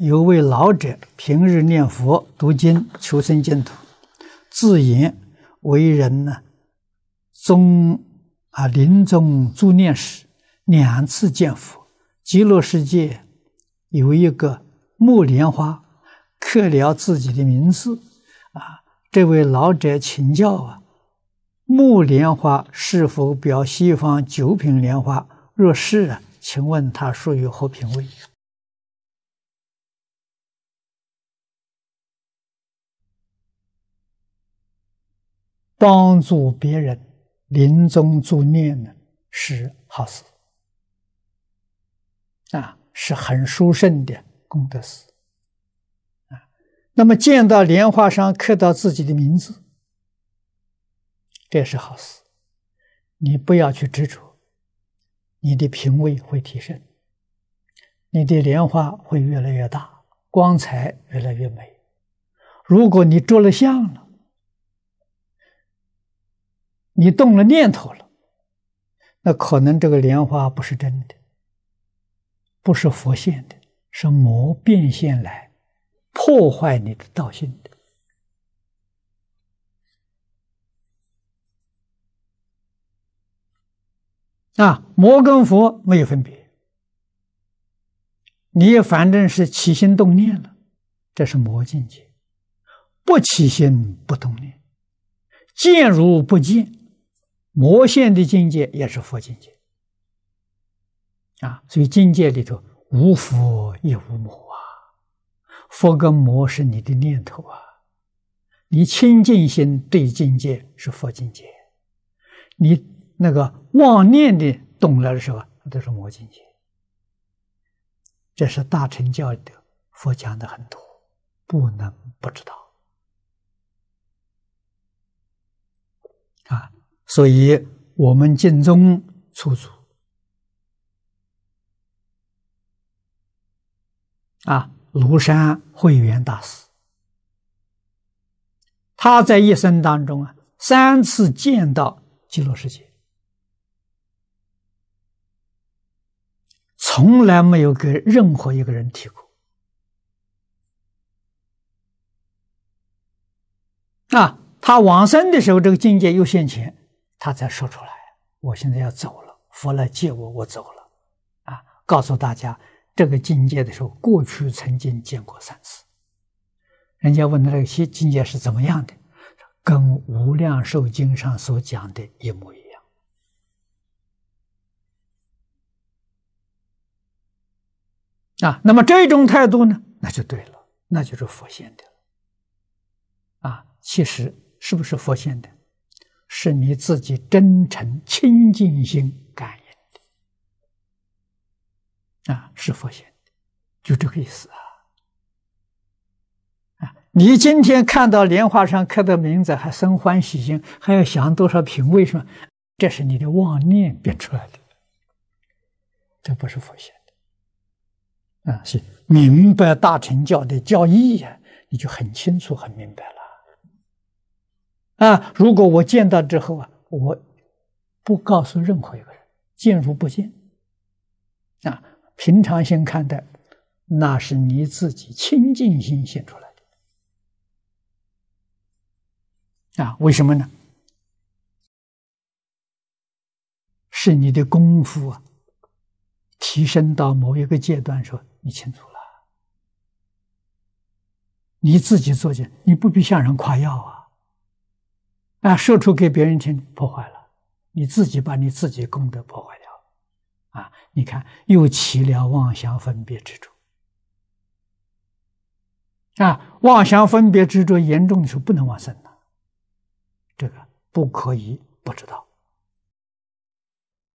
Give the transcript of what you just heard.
有位老者平日念佛读经求生净土，自言为人呢，终啊临终助念时，两次见佛。极乐世界有一个木莲花，刻了自己的名字啊。这位老者请教啊，木莲花是否表西方九品莲花？若是啊，请问他属于何品位？帮助别人临终助念呢，是好事啊，是很殊胜的功德事啊。那么见到莲花上刻到自己的名字，这是好事。你不要去执着，你的品位会提升，你的莲花会越来越大，光彩越来越美。如果你着了相了，你动了念头了，那可能这个莲花不是真的，不是佛现的，是魔变现来破坏你的道心的。啊，魔跟佛没有分别，你反正是起心动念了，这是魔境界；不起心不动念，见如不见。魔现的境界也是佛境界啊，所以境界里头无佛也无魔啊，佛跟魔是你的念头啊，你清净心对境界是佛境界，你那个妄念的懂了的时候，那都是魔境界。这是大乘教的佛讲的很多，不能不知道啊。所以，我们尽忠出祖啊，庐山慧远大师，他在一生当中啊，三次见到极乐世界，从来没有给任何一个人提过啊。他往生的时候，这个境界又现前。他才说出来，我现在要走了，佛来接我，我走了，啊！告诉大家这个境界的时候，过去曾经见过三次。人家问他这个境境界是怎么样的，跟《无量寿经》上所讲的一模一样。啊，那么这种态度呢，那就对了，那就是佛现的。啊，其实是不是佛现的？是你自己真诚清净心感应的啊，是佛现的，就这个意思啊！啊，你今天看到莲花上刻的名字，还生欢喜心，还要想多少品位是吗？这是你的妄念变出来的，这不是佛现的啊！是明白大乘教的教义呀，你就很清楚、很明白了。啊！如果我见到之后啊，我不告诉任何一个人，见如不见。啊，平常心看待，那是你自己清净心现出来的。啊，为什么呢？是你的功夫啊，提升到某一个阶段时候，你清楚了。你自己做见，你不必向人夸耀啊。啊，说出给别人听，破坏了，你自己把你自己功德破坏掉了，啊！你看，又起了妄想分别执着，啊，妄想分别执着严重的时候，不能往生了，这个不可以不知道。